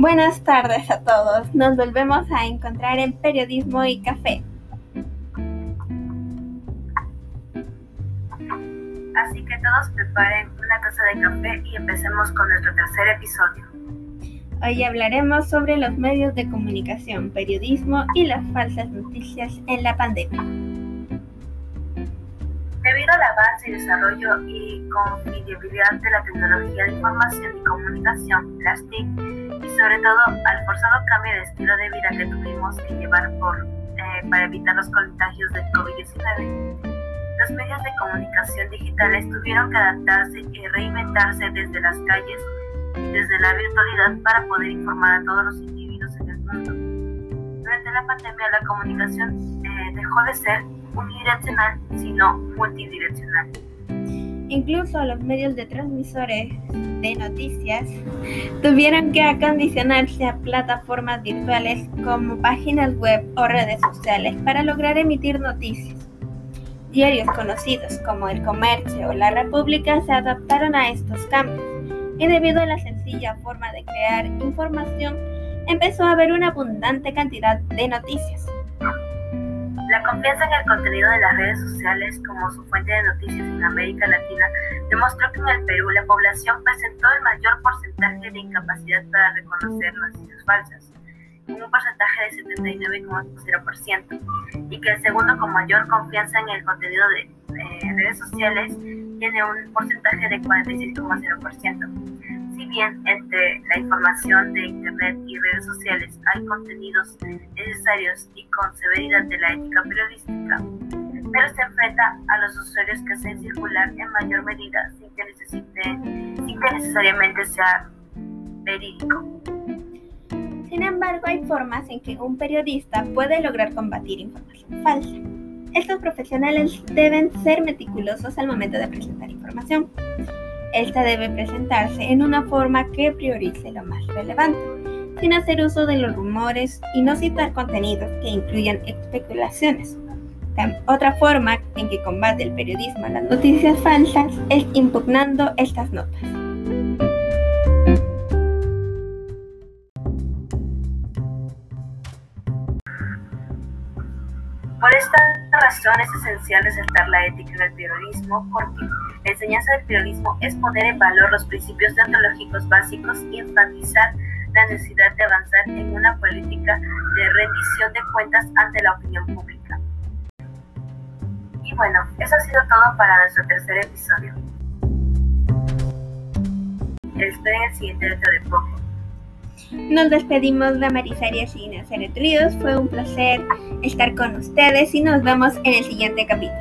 Buenas tardes a todos. Nos volvemos a encontrar en Periodismo y Café. Así que todos preparen una taza de café y empecemos con nuestro tercer episodio. Hoy hablaremos sobre los medios de comunicación, periodismo y las falsas noticias en la pandemia. Debido al avance y desarrollo y confiabilidad de la tecnología de información y comunicación, las TIC, sobre todo al forzado cambio de estilo de vida que tuvimos que llevar por, eh, para evitar los contagios del COVID-19, los medios de comunicación digitales tuvieron que adaptarse y reinventarse desde las calles y desde la virtualidad para poder informar a todos los individuos en el mundo. Durante la pandemia la comunicación eh, dejó de ser unidireccional, sino multidireccional. Incluso los medios de transmisores de noticias tuvieron que acondicionarse a plataformas virtuales como páginas web o redes sociales para lograr emitir noticias. Diarios conocidos como El Comercio o La República se adaptaron a estos cambios y debido a la sencilla forma de crear información empezó a haber una abundante cantidad de noticias. La confianza en el contenido de las redes sociales como su fuente de noticias en América Latina demostró que en el Perú la población presentó el mayor porcentaje de incapacidad para reconocer noticias falsas, un porcentaje de 79,0%, y que el segundo con mayor confianza en el contenido de eh, redes sociales tiene un porcentaje de 46,0% si bien entre la información de Internet y redes sociales hay contenidos necesarios y con severidad de la ética periodística, pero se enfrenta a los usuarios que hacen circular en mayor medida sin que, necesite, sin que necesariamente sea verídico. Sin embargo, hay formas en que un periodista puede lograr combatir información falsa. Estos profesionales deben ser meticulosos al momento de presentar información esta debe presentarse en una forma que priorice lo más relevante, sin hacer uso de los rumores y no citar contenidos que incluyan especulaciones. Otra forma en que combate el periodismo las noticias falsas es impugnando estas notas. Por esta razón es esencial resaltar la ética en el periodismo porque la enseñanza del periodismo es poner en valor los principios deontológicos básicos y enfatizar la necesidad de avanzar en una política de rendición de cuentas ante la opinión pública. Y bueno, eso ha sido todo para nuestro tercer episodio. Esperen el siguiente dentro de poco. Nos despedimos de Marisaria sin hacer Ríos. Fue un placer estar con ustedes y nos vemos en el siguiente capítulo.